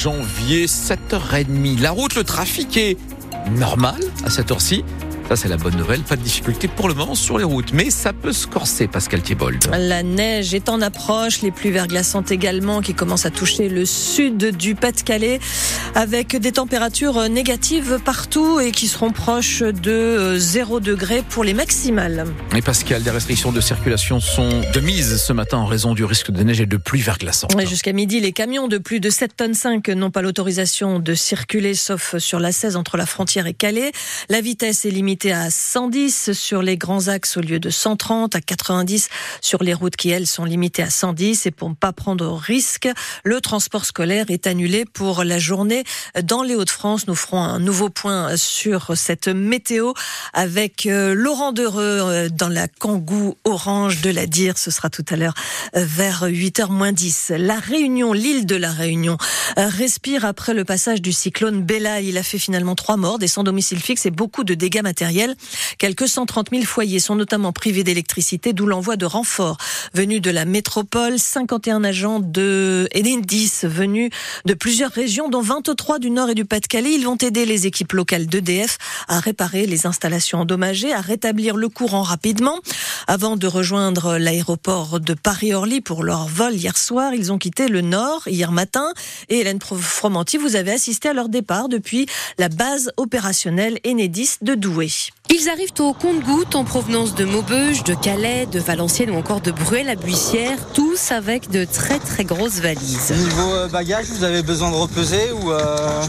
janvier, 7h30. La route, le trafic est normal à cette heure-ci. Ça, c'est la bonne nouvelle. Pas de difficulté pour le moment sur les routes, mais ça peut se corser, Pascal Thiebold. La neige est en approche, les pluies verglaçantes également qui commencent à toucher le sud du Pas-de-Calais avec des températures négatives partout et qui seront proches de 0 degré pour les maximales. Et Pascal, des restrictions de circulation sont de mise ce matin en raison du risque de neige et de pluie verglaçante. Jusqu'à midi, les camions de plus de 7 tonnes 5 n'ont pas l'autorisation de circuler sauf sur la 16 entre la frontière et Calais. La vitesse est limitée à 110 sur les grands axes au lieu de 130, à 90 sur les routes qui, elles, sont limitées à 110. Et pour ne pas prendre risque, le transport scolaire est annulé pour la journée dans les Hauts-de-France. Nous ferons un nouveau point sur cette météo avec euh, Laurent Dereux euh, dans la Kangou orange de la Dire. Ce sera tout à l'heure euh, vers 8h moins 10. La Réunion, l'île de la Réunion, respire après le passage du cyclone Bella. Il a fait finalement trois morts, des sans domicile fixe et beaucoup de dégâts matériels. Quelques 130 000 foyers sont notamment privés d'électricité, d'où l'envoi de renforts venus de la métropole. 51 agents de Enedis venus de plusieurs régions, dont 23 du Nord et du Pas-de-Calais. Ils vont aider les équipes locales d'EDF à réparer les installations endommagées, à rétablir le courant rapidement. Avant de rejoindre l'aéroport de Paris-Orly pour leur vol hier soir, ils ont quitté le Nord hier matin. Et Hélène Fromanti, vous avez assisté à leur départ depuis la base opérationnelle Enedis de Douai. Ils arrivent au compte-gouttes en provenance de Maubeuge, de Calais, de Valenciennes ou encore de Bruel-la-Buissière, tous avec de très très grosses valises. Niveau euh, bagage, vous avez besoin de repeser ou euh... Ah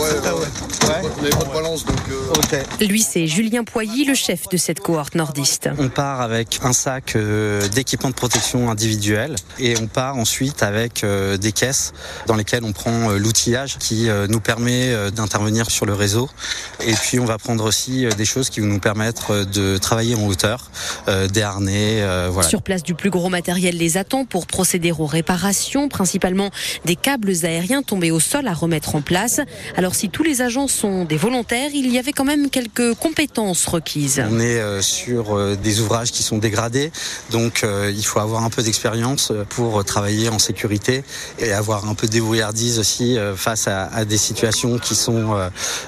ouais, ouais, On pas de balance donc. Euh... Lui, c'est Julien Poilly, le chef de cette cohorte nordiste. On part avec un sac euh, d'équipement de protection individuel et on part ensuite avec euh, des caisses dans lesquelles on prend l'outillage qui nous permet d'intervenir sur le réseau. Et puis on va prendre aussi des choses qui nous permettre de travailler en hauteur, euh, des harnais. Euh, voilà. Sur place, du plus gros matériel les attend pour procéder aux réparations, principalement des câbles aériens tombés au sol à remettre en place. Alors si tous les agents sont des volontaires, il y avait quand même quelques compétences requises. On est euh, sur des ouvrages qui sont dégradés, donc il faut avoir un peu d'expérience pour travailler en sécurité et avoir un peu de débrouillardise aussi face à, des situations qui sont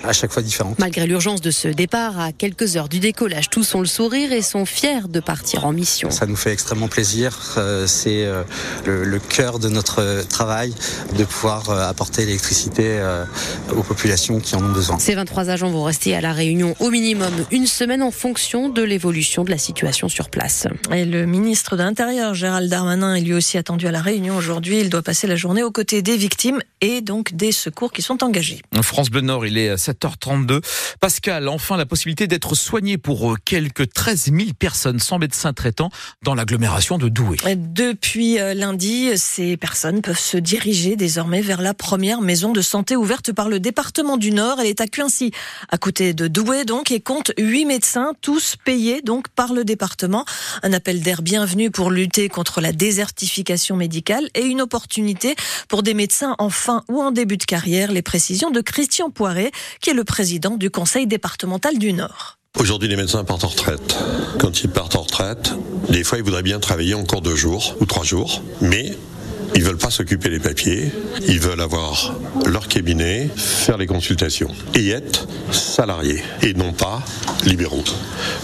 à chaque fois différentes. Malgré l'urgence de ce départ à quelques heures du décollage, tous ont le sourire et sont fiers de partir en mission. Ça nous fait extrêmement plaisir. Euh, c'est euh, le, cœur de notre travail de pouvoir euh, apporter l'électricité aux populations qui en ont besoin. Ces 23 agents vont rester à la Réunion au minimum une semaine en fonction de l'évolution de la situation sur place. Et le ministre de l'Intérieur, Gérald Darmanin, est lui aussi attendu à la Réunion aujourd'hui. Il doit passer la journée aux côtés des victimes et donc des secours qui sont engagés. France Bleu Nord, il est 7h32. Pascal, enfin la possibilité d'être soigné pour euh, quelques 13 000 personnes sans médecin traitant dans l'agglomération de Douai. Depuis euh, lundi, ces personnes peuvent se diriger désormais vers la première maison de santé ouverte par le département du Nord. Elle est à Cuincy, à côté de Douai donc, et compte 8 médecins, tous payés donc par le département. Un appel d'air bienvenu pour lutter contre la désertification médicale et une opportunité pour des médecins en fin ou en début de carrière. Les précisions de Christian Poiret, qui est le président du conseil départemental du Nord. Aujourd'hui, les médecins partent en retraite. Quand ils partent en retraite, des fois, ils voudraient bien travailler encore deux jours ou trois jours, mais ils veulent pas s'occuper des papiers, ils veulent avoir leur cabinet, faire les consultations et être salariés et non pas libéraux.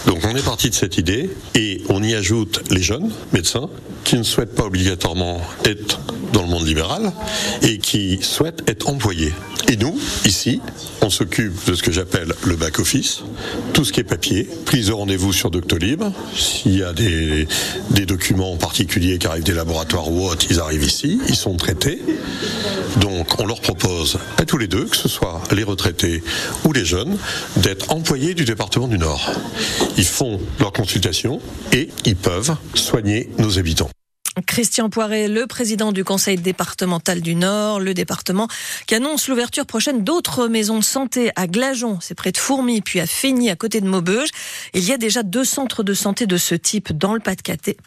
Donc on est parti de cette idée et on y ajoute les jeunes médecins qui ne souhaitent pas obligatoirement être dans le monde libéral et qui souhaitent être employés. Et nous, ici, on s'occupe de ce que j'appelle le back-office, tout ce qui est papier, prise de rendez-vous sur Doctolib. S'il y a des, documents particuliers qui arrivent des laboratoires ou autres, ils arrivent ici, ils sont traités. Donc on leur propose à tous les deux, que ce soit les retraités ou les jeunes, d'être employés du département du Nord. Ils font leur consultation et ils peuvent soigner nos habitants. Christian Poiret, le président du conseil départemental du Nord, le département qui annonce l'ouverture prochaine d'autres maisons de santé à Glajon, c'est près de Fourmi, puis à Feigny, à côté de Maubeuge. Il y a déjà deux centres de santé de ce type dans le Pas-de-Calais,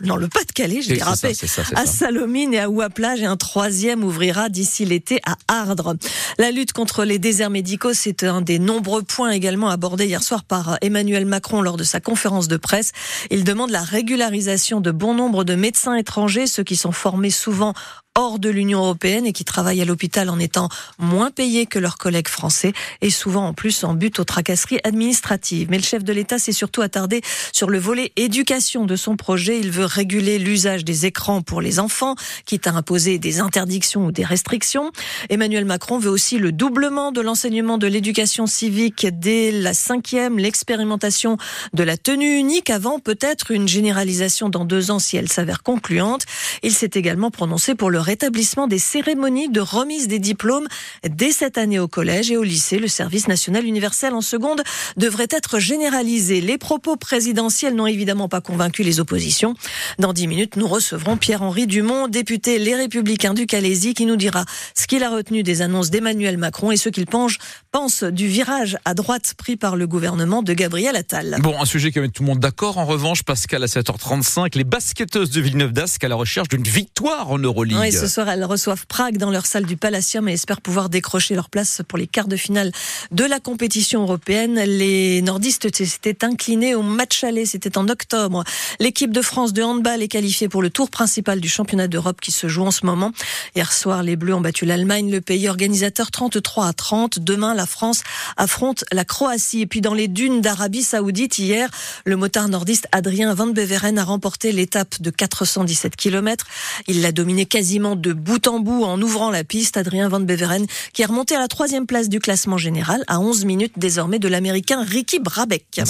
dans le Pas-de-Calais, je dérapé, à Salomine et à Ouaplage, et un troisième ouvrira d'ici l'été à Ardres. La lutte contre les déserts médicaux, c'est un des nombreux points également abordés hier soir par Emmanuel Macron lors de sa conférence de presse. Il demande la régularisation de bon nombre de médecins étrangers, ceux qui sont formés souvent hors de l'Union européenne et qui travaillent à l'hôpital en étant moins payés que leurs collègues français et souvent en plus en but aux tracasseries administratives. Mais le chef de l'État s'est surtout attardé sur le volet éducation de son projet. Il veut réguler l'usage des écrans pour les enfants, quitte à imposer des interdictions ou des restrictions. Emmanuel Macron veut aussi le doublement de l'enseignement de l'éducation civique dès la cinquième, l'expérimentation de la tenue unique avant peut-être une généralisation dans deux ans si elle s'avère concluante. Il s'est également prononcé pour le rétablissement des cérémonies de remise des diplômes dès cette année au collège et au lycée. Le service national universel en seconde devrait être généralisé. Les propos présidentiels n'ont évidemment pas convaincu les oppositions. Dans dix minutes, nous recevrons Pierre-Henri Dumont, député Les Républicains du Calaisie, qui nous dira ce qu'il a retenu des annonces d'Emmanuel Macron et ce qu'il pense, pense du virage à droite pris par le gouvernement de Gabriel Attal. Bon, un sujet qui met tout le monde d'accord. En revanche, Pascal, à 7h35, les basketteuses de Villeneuve d'Ascq à la recherche d'une victoire en Euroleague. Oui, ce soir, elles reçoivent Prague dans leur salle du Palacium et espèrent pouvoir décrocher leur place pour les quarts de finale de la compétition européenne. Les nordistes s'étaient inclinés au match aller, c'était en octobre. L'équipe de France de handball est qualifiée pour le tour principal du championnat d'Europe qui se joue en ce moment. Hier soir, les Bleus ont battu l'Allemagne, le pays organisateur 33 à 30. Demain, la France affronte la Croatie. Et puis dans les dunes d'Arabie Saoudite, hier, le motard nordiste Adrien Van Beveren a remporté l'étape de 417 km. Il l'a dominé de bout en bout en ouvrant la piste. Adrien Van Beveren qui est remonté à la troisième place du classement général à 11 minutes désormais de l'américain Ricky Brabeck.